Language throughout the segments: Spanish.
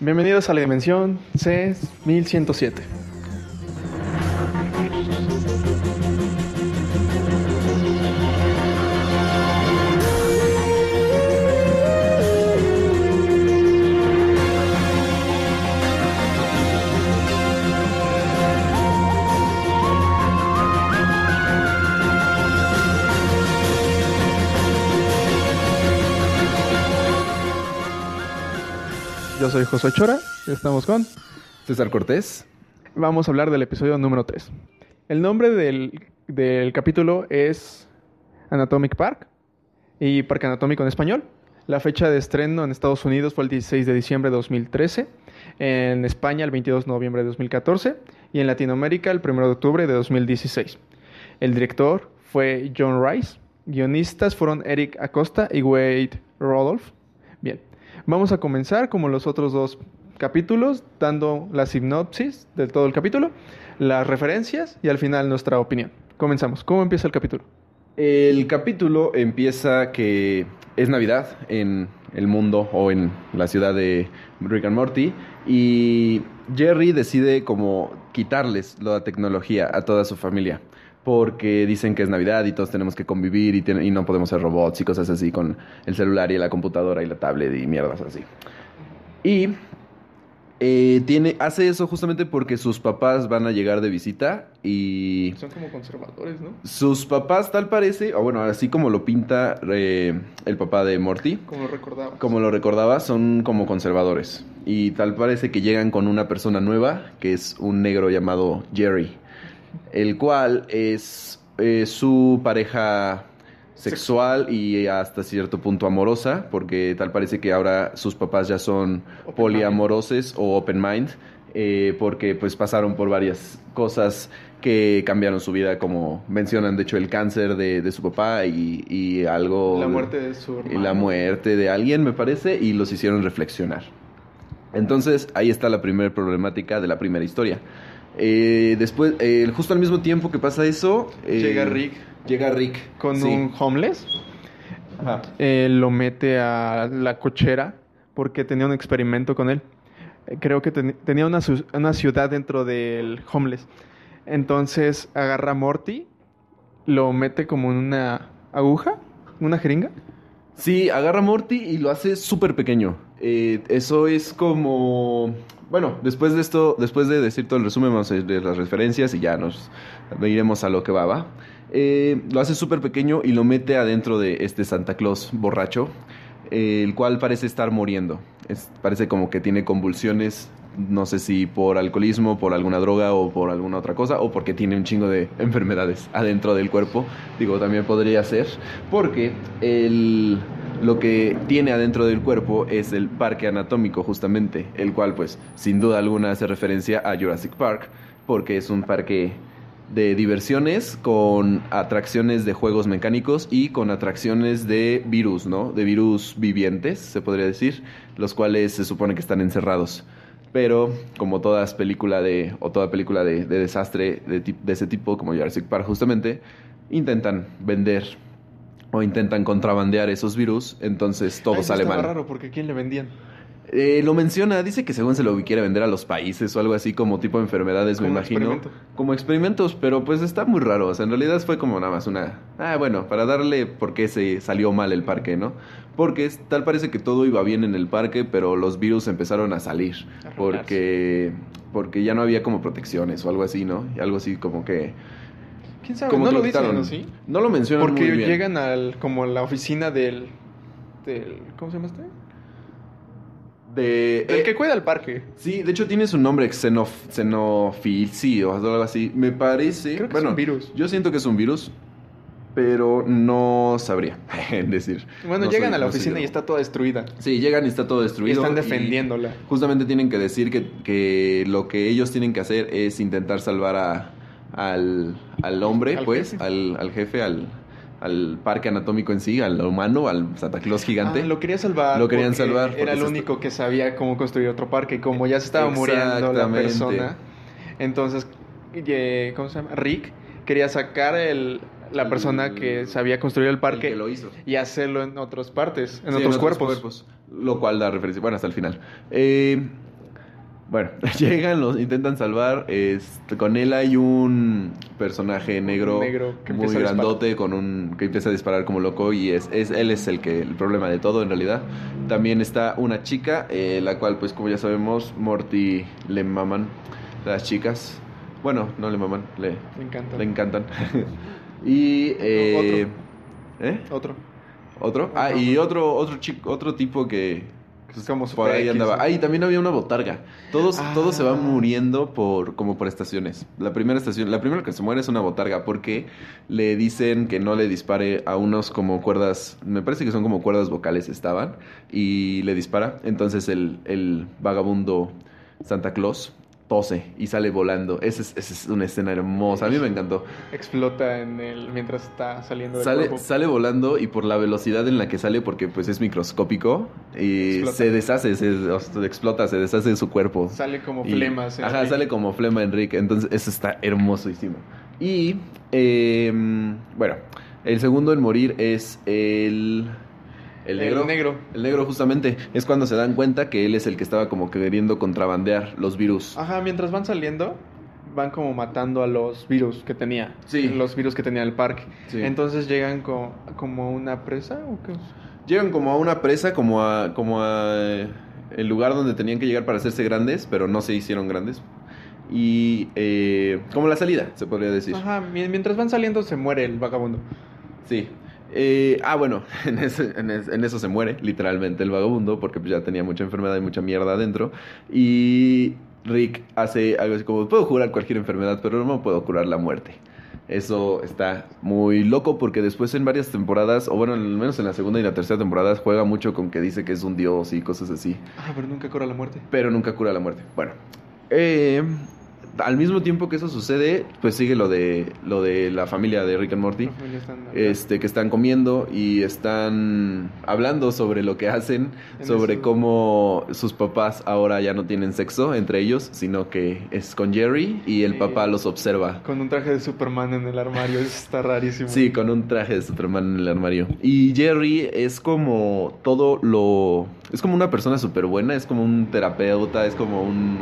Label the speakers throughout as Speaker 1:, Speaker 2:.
Speaker 1: Bienvenidos a la dimensión C1107. Soy José Chora, estamos con...
Speaker 2: César Cortés.
Speaker 1: Vamos a hablar del episodio número 3. El nombre del, del capítulo es Anatomic Park y Parque Anatómico en español. La fecha de estreno en Estados Unidos fue el 16 de diciembre de 2013, en España el 22 de noviembre de 2014 y en Latinoamérica el 1 de octubre de 2016. El director fue John Rice, guionistas fueron Eric Acosta y Wade Rodolph. Bien, vamos a comenzar como los otros dos capítulos, dando la sinopsis de todo el capítulo, las referencias y al final nuestra opinión. Comenzamos. ¿Cómo empieza el capítulo?
Speaker 2: El capítulo empieza que es Navidad en el mundo o en la ciudad de Rick and Morty y Jerry decide como quitarles la tecnología a toda su familia porque dicen que es Navidad y todos tenemos que convivir y, ten- y no podemos ser robots y cosas así con el celular y la computadora y la tablet y mierdas así. Y eh, tiene, hace eso justamente porque sus papás van a llegar de visita y
Speaker 1: Son como conservadores, ¿no?
Speaker 2: sus papás tal parece, o bueno, así como lo pinta eh, el papá de Morty,
Speaker 1: Como recordaba.
Speaker 2: como lo recordaba, son como conservadores. Y tal parece que llegan con una persona nueva, que es un negro llamado Jerry, el cual es eh, su pareja sexual y hasta cierto punto amorosa, porque tal parece que ahora sus papás ya son
Speaker 1: Open
Speaker 2: poliamorosos o open mind, eh, porque pues pasaron por varias cosas que cambiaron su vida, como mencionan, de hecho, el cáncer de, de su papá y, y algo...
Speaker 1: La muerte de su
Speaker 2: y
Speaker 1: hermano.
Speaker 2: la muerte de alguien, me parece, y los hicieron reflexionar. Entonces, ahí está la primera problemática de la primera historia. Eh, después, eh, justo al mismo tiempo que pasa eso... eh,
Speaker 1: Llega Rick
Speaker 2: Llega Rick.
Speaker 1: con
Speaker 2: sí.
Speaker 1: un homeless.
Speaker 2: Ajá.
Speaker 1: Eh, lo mete a la cochera porque tenía un experimento con él. Creo que ten- tenía una, una ciudad dentro del homeless. Entonces agarra a Morty, lo mete como en una aguja, una jeringa.
Speaker 2: Sí, agarra Morty y lo hace súper pequeño. Eh, eso es como... Bueno, después de esto, después de decir todo el resumen, vamos a ir de las referencias y ya nos iremos a lo que va, ¿va? Eh, lo hace súper pequeño y lo mete adentro de este Santa Claus borracho, el cual parece estar muriendo. Es- parece como que tiene convulsiones, no sé si por alcoholismo, por alguna droga o por alguna otra cosa, o porque tiene un chingo de enfermedades adentro del cuerpo. Digo, también podría ser, porque el, lo que tiene adentro del cuerpo es el parque anatómico, justamente, el cual, pues, sin duda alguna hace referencia a Jurassic Park, porque es un parque de diversiones con atracciones de juegos mecánicos y con atracciones de virus, ¿no? De virus vivientes, se podría decir, los cuales se supone que están encerrados. Pero como todas película de o toda película de, de desastre de, de ese tipo como Jurassic Park justamente intentan vender o intentan contrabandear esos virus, entonces todo
Speaker 1: Ay, eso
Speaker 2: sale mal.
Speaker 1: raro porque ¿a quién le vendían?
Speaker 2: Eh, lo menciona, dice que según se lo quiere vender a los países o algo así como tipo de enfermedades, me imagino.
Speaker 1: experimento.
Speaker 2: Como experimentos, pero pues está muy raro. O sea, en realidad fue como nada más una... Ah, bueno, para darle por qué se salió mal el parque, ¿no? Porque tal parece que todo iba bien en el parque, pero los virus empezaron a salir.
Speaker 1: A.
Speaker 2: Porque, porque ya no había como protecciones o algo así, ¿no? Y algo así como que...
Speaker 1: ¿Quién sabe?
Speaker 2: Como
Speaker 1: no lo
Speaker 2: lo
Speaker 1: dicen. ¿no? ¿sí?
Speaker 2: No lo mencionan
Speaker 1: Porque
Speaker 2: muy bien.
Speaker 1: llegan al como a la oficina del, del ¿cómo se llama este?
Speaker 2: De,
Speaker 1: El
Speaker 2: eh,
Speaker 1: que cuida el parque.
Speaker 2: Sí, de hecho tiene su nombre, xenof, o algo así. Me parece.
Speaker 1: Creo que
Speaker 2: bueno,
Speaker 1: es un virus.
Speaker 2: Yo siento que es un virus, pero no sabría decir.
Speaker 1: Bueno,
Speaker 2: No
Speaker 1: llegan
Speaker 2: soy-
Speaker 1: a la
Speaker 2: no
Speaker 1: oficina y está toda destruida.
Speaker 2: Sí, llegan y está todo
Speaker 1: Y
Speaker 2: destruido.
Speaker 1: están
Speaker 2: y
Speaker 1: defendiéndola.
Speaker 2: justamente tienen que decir que, que lo que ellos tienen que hacer es intentar salvar a, al, al hombre,
Speaker 1: Al
Speaker 2: pues,
Speaker 1: jefe.
Speaker 2: al, al jefe, al, al parque anatómico en sí, al humano, al Santa Claus gigante.
Speaker 1: Ah, lo quería salvar.
Speaker 2: Lo querían salvar
Speaker 1: Era el único que sabía cómo construir otro parque. Y como ya se estaba muriendo la persona, entonces, ¿cómo se llama? Rick quería sacar el, la persona que sabía construir el
Speaker 2: El
Speaker 1: parque
Speaker 2: que lo hizo.
Speaker 1: y hacerlo en otras partes, en
Speaker 2: Sí,
Speaker 1: otros cuerpos.
Speaker 2: Lo cual da referencia, bueno, hasta el final. Eh, Bueno, llegan, los intentan salvar. Este, con él hay un personaje negro, muy grandote, con un que empieza a disparar como loco y es, es él es el que el problema de todo en realidad. También está una chica, eh, la cual pues como ya sabemos Morty le maman las chicas. Bueno, no le maman, le, le encantan. y eh, ¿eh?
Speaker 1: Otro.
Speaker 2: ¿Otro? Ah, y otro, otro chico, otro tipo que
Speaker 1: Es como
Speaker 2: por ahí andaba.
Speaker 1: ¿no?
Speaker 2: Ahí también había una botarga. Todos,
Speaker 1: Ah.
Speaker 2: todos se van muriendo por, como por estaciones. La primera estación, la primera que se muere es una botarga porque le dicen que no le dispare a unos como cuerdas, me parece que son como cuerdas vocales estaban, y le dispara. Entonces el, el vagabundo Santa Claus tose y sale volando. Esa es, esa es una escena hermosa. A mí me encantó.
Speaker 1: Explota en el mientras está saliendo del
Speaker 2: Sale,
Speaker 1: cuerpo.
Speaker 2: sale volando y por la velocidad en la que sale, porque pues es microscópico, y
Speaker 1: Explota.
Speaker 2: se deshace, se, o sea, explota, se deshace de su cuerpo.
Speaker 1: Sale como
Speaker 2: Y-
Speaker 1: flemas.
Speaker 2: Ajá, sale como flema Enrique. Entonces, eso está hermosísimo. Y, eh, bueno, el segundo en morir es el. El negro.
Speaker 1: El negro.
Speaker 2: El negro, justamente. Es cuando se dan cuenta que él es el que estaba como queriendo contrabandear los virus.
Speaker 1: Ajá, mientras van saliendo, van como matando a los virus que tenía.
Speaker 2: Sí.
Speaker 1: Los virus que tenía el parque.
Speaker 2: Sí.
Speaker 1: Entonces llegan co- como una presa o qué?
Speaker 2: Llegan como a una presa, como a. como a. eh, el lugar donde tenían que llegar para hacerse grandes, pero no se hicieron grandes. Y. eh, como la salida, se podría decir.
Speaker 1: Ajá, mi- mientras van saliendo se muere el vagabundo.
Speaker 2: Sí. Eh, ah, bueno, en, ese- en es- en eso se muere, literalmente, el vagabundo, porque pues, ya tenía mucha enfermedad y mucha mierda adentro. Y Rick hace algo así como, puedo curar cualquier enfermedad, pero no puedo curar la muerte. Eso está muy loco porque después en varias temporadas, o bueno, al menos en la segunda y la tercera temporada, juega mucho con que dice que es un dios y cosas así,
Speaker 1: Ah, pero nunca cura la muerte.
Speaker 2: pero nunca cura la muerte. Bueno, eh, al mismo tiempo que eso sucede, pues sigue lo de, lo de la familia de Rick and Morty este, que están comiendo y están hablando sobre lo que hacen,
Speaker 1: En
Speaker 2: sobre
Speaker 1: eso-
Speaker 2: cómo sus papás ahora ya no tienen sexo entre ellos, sino que es con Jerry y el
Speaker 1: Sí.
Speaker 2: papá los observa.
Speaker 1: Con un traje de Superman en el armario, eso está rarísimo.
Speaker 2: Sí, con un traje de Superman en el armario. Y Jerry es como todo lo... Es como una persona súper buena, es como un terapeuta, es como un...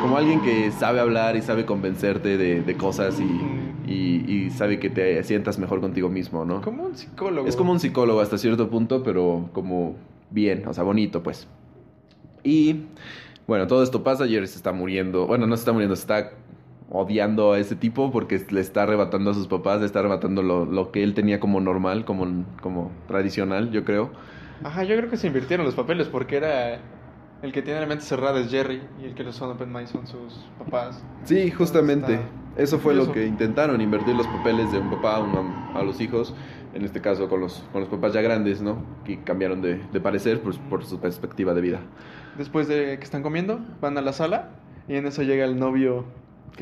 Speaker 2: Como alguien que sabe hablar y sabe convencerte de, de cosas y,
Speaker 1: Mm.
Speaker 2: y, y sabe que te sientas mejor contigo mismo, ¿no?
Speaker 1: Como un psicólogo.
Speaker 2: Es como un psicólogo hasta cierto punto, pero como bien, o sea, bonito, pues. Y bueno, todo esto pasa, Jerry se está muriendo. Bueno, no se está muriendo, se está odiando a ese tipo porque le está arrebatando a sus papás, le está arrebatando lo, lo que él tenía como normal, como, como tradicional, yo creo.
Speaker 1: Ajá, yo creo que se invirtieron los papeles porque era el que tiene la mente cerrada es Jerry y el que los son open mind son sus papás.
Speaker 2: Sí, justamente. Eso fue lo que intentaron, invertir los papeles de un papá a, una- a los hijos, en este caso con los, con los papás ya grandes, ¿no? Que cambiaron de, de parecer pues, por su perspectiva de vida.
Speaker 1: Después de que están comiendo, van a la sala y en eso llega el novio.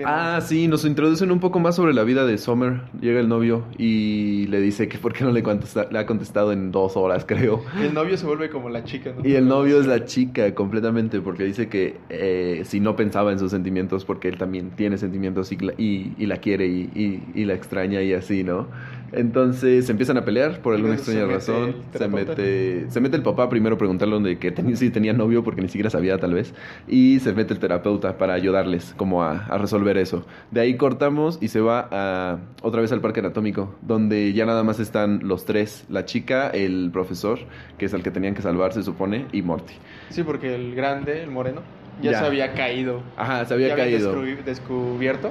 Speaker 2: Ah, sí, nos introducen un poco más sobre la vida de Summer. Llega el novio y le dice que por qué no le, contesta- le ha contestado en dos horas, creo.
Speaker 1: El novio se vuelve como la chica, ¿no?
Speaker 2: Y el novio es la chica completamente porque dice que eh, si no pensaba en sus sentimientos porque él también tiene sentimientos y, la- y, y la quiere y la extraña y así, ¿no? Entonces se empiezan a pelear por alguna extraña razón. Se mete, se mete el papá primero a preguntarle de que ten- si tenía novio porque ni siquiera sabía tal vez. Y se mete el terapeuta para ayudarles como a, a resolver eso. De ahí cortamos y se va a, otra vez al parque anatómico donde ya nada más están los tres. La chica, el profesor, que es el que tenían que salvar se supone, y Morty.
Speaker 1: Sí, porque el grande, el moreno, ya,
Speaker 2: Ya.
Speaker 1: se había caído.
Speaker 2: Ajá, se había
Speaker 1: ya
Speaker 2: caído.
Speaker 1: descubri- descubierto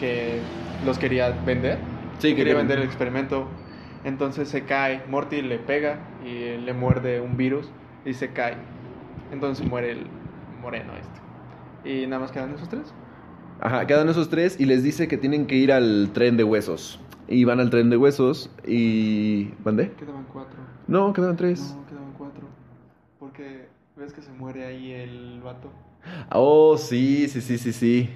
Speaker 1: que los quería vender.
Speaker 2: Sí,
Speaker 1: quería
Speaker 2: quería-
Speaker 1: vender el experimento. Entonces se cae, Morty le pega y le muerde un virus y se cae. Entonces muere el moreno este. Y nada más quedan esos tres.
Speaker 2: Ajá, quedan esos tres y les dice que tienen que ir al tren de huesos. Y van al tren de huesos y... ¿Mandé?
Speaker 1: Quedaban cuatro.
Speaker 2: No, quedaban tres.
Speaker 1: No, quedaban cuatro. Porque ves que se muere ahí el vato.
Speaker 2: Oh, sí, sí, sí, sí, sí.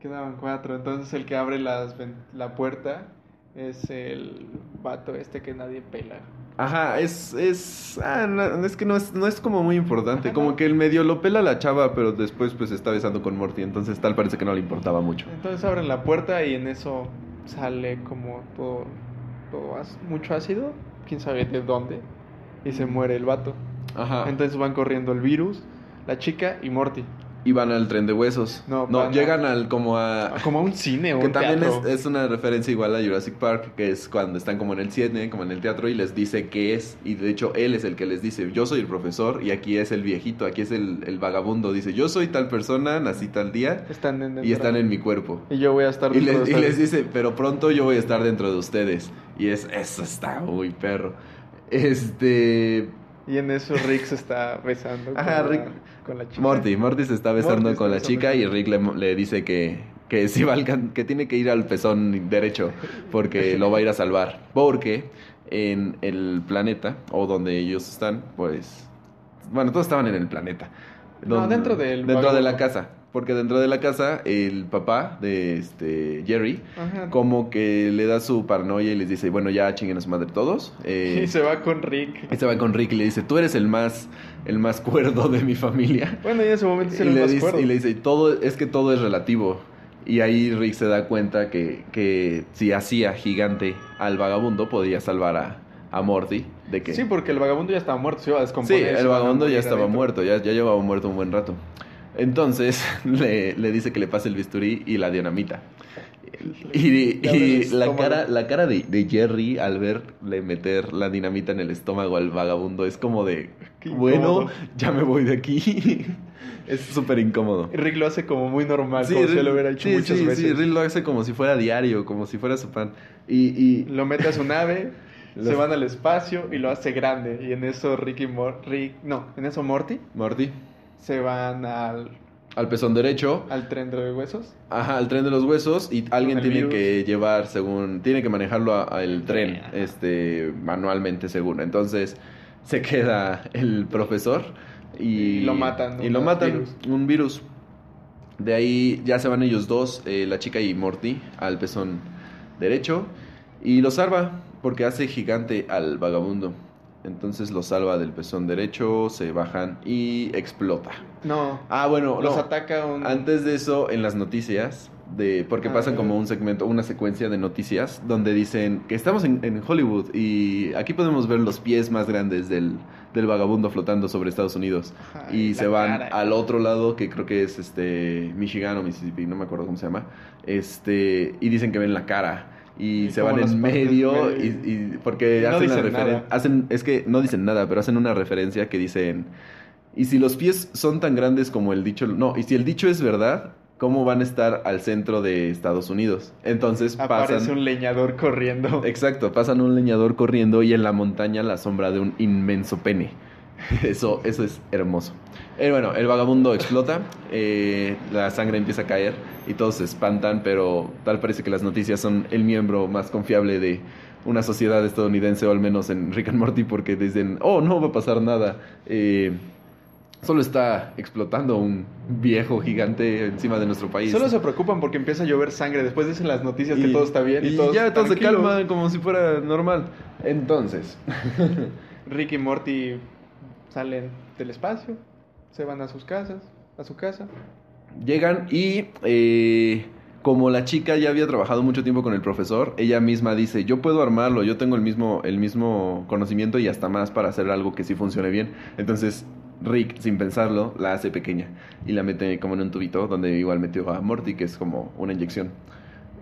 Speaker 1: Quedaban cuatro. Entonces el que abre las la puerta es el vato este que nadie pela.
Speaker 2: Ajá, es... es ah, no, es que no es, no es como muy importante.
Speaker 1: Ajá,
Speaker 2: Como
Speaker 1: no.
Speaker 2: que el medio lo pela la chava, pero después pues está besando con Morty. Entonces tal parece que no le importaba mucho.
Speaker 1: Entonces abren la puerta y en eso sale como todo, todo mucho ácido, quién sabe de dónde, y se muere el vato.
Speaker 2: Ajá.
Speaker 1: Entonces van corriendo el virus, la chica y Morty.
Speaker 2: Y van al tren de huesos.
Speaker 1: No,
Speaker 2: No,
Speaker 1: a-
Speaker 2: llegan al como a...
Speaker 1: Como a un cine o
Speaker 2: Que
Speaker 1: un
Speaker 2: también es,
Speaker 1: teatro.
Speaker 2: es una referencia igual a Jurassic Park, que es cuando están como en el cine, como en el teatro, y les dice qué es. Y de hecho, él es el que les dice, yo soy el profesor, y aquí es el viejito, aquí es el, el vagabundo. Dice, yo soy tal persona, nací tal día,
Speaker 1: Están en
Speaker 2: y están en mi cuerpo.
Speaker 1: Y yo voy a estar
Speaker 2: Y
Speaker 1: dentro
Speaker 2: les,
Speaker 1: de
Speaker 2: y les dice, pero pronto yo voy a estar dentro de ustedes. Y es, eso está muy perro. Este...
Speaker 1: Y en eso Rick se está besando
Speaker 2: Ajá, Rick-
Speaker 1: con la chica.
Speaker 2: Morty, Morty se está besando
Speaker 1: Morty está
Speaker 2: con la
Speaker 1: besando
Speaker 2: chica y Rick le, le dice que, que, sí va a alcan- que tiene que ir al pezón derecho porque lo va a ir a salvar. Porque en el planeta, o donde ellos están, pues... Bueno, todos estaban en el planeta.
Speaker 1: No, dentro del
Speaker 2: Dentro de la casa. Porque dentro de la casa, el papá de este Jerry,
Speaker 1: Ajá.
Speaker 2: como que le da su paranoia y les dice, bueno, ya chinguen a su madre todos. Eh,
Speaker 1: Y se va con Rick.
Speaker 2: y se va con Rick y le dice, tú eres el más, el más cuerdo de mi familia.
Speaker 1: Bueno, y en ese momento se
Speaker 2: le,
Speaker 1: más
Speaker 2: dice,
Speaker 1: cuerdo.
Speaker 2: y le dice, todo, es que todo es relativo. Y ahí Rick se da cuenta que, que si hacía gigante al vagabundo, podía salvar a, a Morty de que...
Speaker 1: Sí, porque el vagabundo ya estaba muerto, se iba a
Speaker 2: Sí,
Speaker 1: descomponer. se
Speaker 2: el vagabundo ya estaba muerto, ya, ya llevaba muerto un buen rato. Entonces le, le dice que le pase el bisturí y la dinamita. Y, y la cara, la cara de, de Jerry al verle meter la dinamita en el estómago al vagabundo es como de, bueno, ya me voy de aquí. es súper incómodo.
Speaker 1: Y Rick lo hace como muy normal,
Speaker 2: Sí,
Speaker 1: como si lo hubiera hecho
Speaker 2: sí,
Speaker 1: muchas
Speaker 2: sí,
Speaker 1: veces.
Speaker 2: Sí, Rick lo hace como si fuera diario, como si fuera su pan. Y, y
Speaker 1: Lo mete a su nave,
Speaker 2: Los-
Speaker 1: se van al espacio y lo hace grande. Y en eso Rick y Mor Rick, no, en eso Morty
Speaker 2: Morty,
Speaker 1: se van al,
Speaker 2: al pezón derecho,
Speaker 1: al tren de huesos.
Speaker 2: Ajá, el tren de los huesos y alguien tiene
Speaker 1: virus.
Speaker 2: que llevar, según, tiene que manejarlo a- a el tren,
Speaker 1: ajá.
Speaker 2: este, manualmente, según. Entonces se queda el profesor y,
Speaker 1: Y lo matan,
Speaker 2: Y
Speaker 1: un
Speaker 2: lo matan,
Speaker 1: virus.
Speaker 2: un virus. De ahí ya se van ellos dos, eh, la chica y Morty, al pezón derecho y lo salva porque hace gigante al vagabundo. Entonces lo salva del pezón derecho, se bajan y explota.
Speaker 1: No,
Speaker 2: Ah, bueno,
Speaker 1: los
Speaker 2: no.
Speaker 1: ataca un...
Speaker 2: Antes de eso, en las noticias, de porque
Speaker 1: Ah,
Speaker 2: pasan como un segmento, una secuencia de noticias, donde dicen que estamos en, en Hollywood y aquí podemos ver los pies más grandes del, del vagabundo flotando sobre Estados Unidos.
Speaker 1: Ajá,
Speaker 2: y se van
Speaker 1: cara.
Speaker 2: al otro lado, que creo que es este Michigan o Mississippi, no me acuerdo cómo se llama. Este, y dicen que ven la cara. Y,
Speaker 1: Y
Speaker 2: se van en medio,
Speaker 1: medio.
Speaker 2: y, y- porque
Speaker 1: Y no
Speaker 2: hacen la
Speaker 1: dicen
Speaker 2: referen-
Speaker 1: nada.
Speaker 2: hacen es que no dicen nada, pero hacen una referencia que dicen y si los pies son tan grandes como el dicho, no, y si el dicho es verdad, ¿cómo van a estar al centro de Estados Unidos? Entonces
Speaker 1: Aparece
Speaker 2: pasan
Speaker 1: un leñador corriendo.
Speaker 2: Exacto, pasan un leñador corriendo y en la montaña la sombra de un inmenso pene. Eso, eso es hermoso. Eh, bueno, el vagabundo explota, eh, la sangre empieza a caer y todos se espantan, pero tal parece que las noticias son el miembro más confiable de una sociedad estadounidense, o al menos en Rick and Morty, porque dicen, oh, no va a pasar nada. Eh, solo está explotando un viejo gigante encima de nuestro país.
Speaker 1: Solo se preocupan porque empieza a llover sangre. Después dicen las noticias que todo está bien y,
Speaker 2: y
Speaker 1: todos
Speaker 2: ya todo se
Speaker 1: tranquilos.
Speaker 2: calma como si fuera normal. Entonces,
Speaker 1: Rick y Morty salen del espacio, se van a sus casas, a su casa.
Speaker 2: Llegan y eh, como la chica ya había trabajado mucho tiempo con el profesor, ella misma dice, yo puedo armarlo, yo tengo el mismo, el mismo conocimiento y hasta más para hacer algo que sí funcione bien. Entonces Rick, sin pensarlo, la hace pequeña y la mete como en un tubito donde igual metió a Morty, que es como una inyección.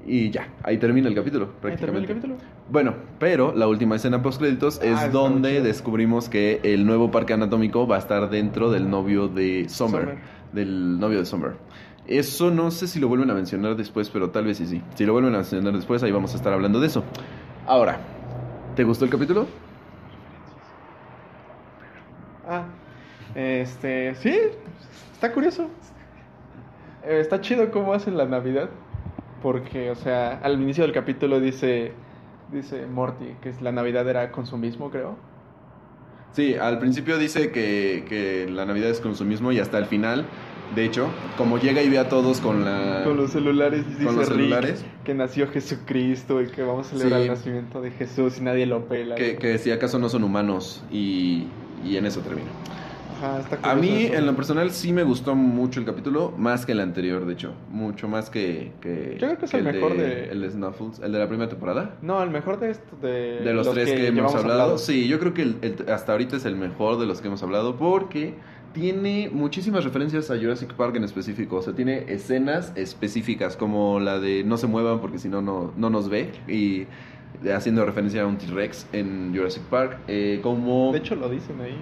Speaker 2: Y ya, ahí termina el capítulo,
Speaker 1: Ahí termina el capítulo.
Speaker 2: Bueno, pero la última escena post créditos
Speaker 1: Ah,
Speaker 2: es donde descubrimos que el nuevo parque anatómico va a estar dentro del novio de Summer,
Speaker 1: Summer.
Speaker 2: Del novio de Summer. Eso no sé si lo vuelven a mencionar después, pero tal vez sí sí. Si lo vuelven a mencionar después, ahí vamos a estar hablando de eso. Ahora, ¿te gustó el capítulo?
Speaker 1: Ah, este, sí, está curioso. Eh, está chido cómo hacen la Navidad. Porque, o sea, al inicio del capítulo dice, dice Morty que la Navidad era consumismo, creo.
Speaker 2: Sí, al principio dice que, que la Navidad es consumismo y hasta el final, de hecho, como llega y ve a todos con la...
Speaker 1: Con los celulares, dice
Speaker 2: Con los
Speaker 1: Rick
Speaker 2: celulares.
Speaker 1: que nació Jesucristo y que vamos a celebrar
Speaker 2: Sí.
Speaker 1: el nacimiento de Jesús y nadie lo pela.
Speaker 2: Que, que si acaso no son humanos y, y en eso termina.
Speaker 1: Ajá, está
Speaker 2: A mí,
Speaker 1: eso.
Speaker 2: en lo personal, sí me gustó mucho el capítulo, más que el anterior, de hecho. Mucho más que. que
Speaker 1: Yo creo que es el mejor de-
Speaker 2: El de Snuffles, el de la primera temporada.
Speaker 1: No, el mejor de esto, de,
Speaker 2: De los, tres que, hemos hablado.
Speaker 1: hablado.
Speaker 2: Sí, yo creo que el- el- hasta ahorita es el mejor de los que hemos hablado, porque tiene muchísimas referencias a Jurassic Park en específico. O sea, tiene escenas específicas como la de no se muevan porque si no, no no nos ve. Y haciendo referencia a un T-Rex en Jurassic Park. Eh, como...
Speaker 1: De hecho, lo dicen ahí.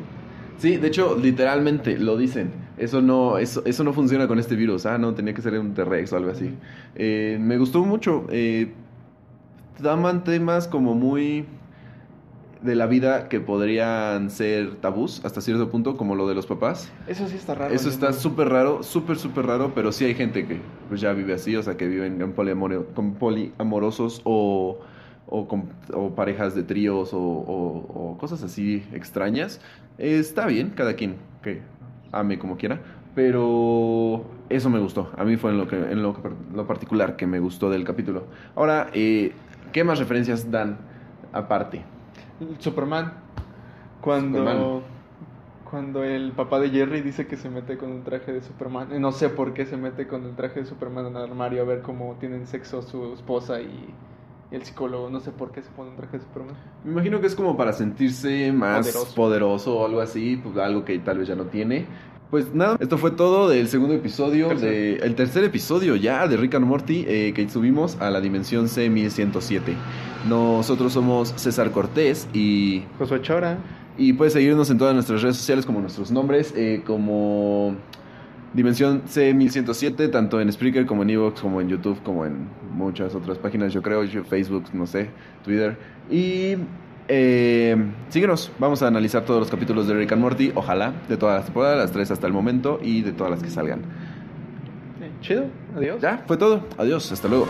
Speaker 2: Sí, de hecho, literalmente lo dicen. Eso no, eso, eso no funciona con este virus. Ah, no, tenía que ser un T-Rex o algo así. Eh, me gustó mucho. Eh, daban temas como muy de la vida que podrían ser tabús hasta cierto punto, como lo de los papás.
Speaker 1: Eso sí está raro.
Speaker 2: Eso está súper raro, súper, súper raro, pero sí hay gente que pues ya vive así, o sea, que viven en poliamore- con poliamorosos o, o, con- o parejas de tríos o, o- o cosas así extrañas. Está bien, cada quien que ame como quiera, pero eso me gustó. A mí fue en lo, que, en lo, lo particular que me gustó del capítulo. Ahora, eh, ¿qué más referencias dan aparte?
Speaker 1: Superman. Cuando.
Speaker 2: Superman.
Speaker 1: Cuando el papá de Jerry dice que se mete con un traje de Superman. Eh, No sé por qué se mete con el traje de Superman en el armario a ver cómo tienen sexo su esposa y, y el psicólogo. No sé por qué se pone un traje de Superman.
Speaker 2: Me imagino que es como para sentirse más poderoso,
Speaker 1: Poderoso.
Speaker 2: o algo así, pues algo que tal vez ya no tiene. Pues nada, esto fue todo del segundo episodio,
Speaker 1: Tercer.
Speaker 2: de, el tercer episodio ya de Rick and Morty eh, que subimos a la dimensión C1107. Nosotros somos César Cortés y,
Speaker 1: Josué Chora.
Speaker 2: y puedes seguirnos en todas nuestras redes sociales como nuestros nombres, eh, como Dimensión C1107, tanto en Spreaker como en Evox, como en YouTube, como en muchas otras páginas, yo creo, Facebook, no sé, Twitter. Y eh, síguenos, vamos a analizar todos los capítulos de Rick and Morty, ojalá, de todas las temporadas, las tres hasta el momento y de todas las que salgan.
Speaker 1: Chido. Adiós.
Speaker 2: Ya, fue todo. Adiós, hasta luego.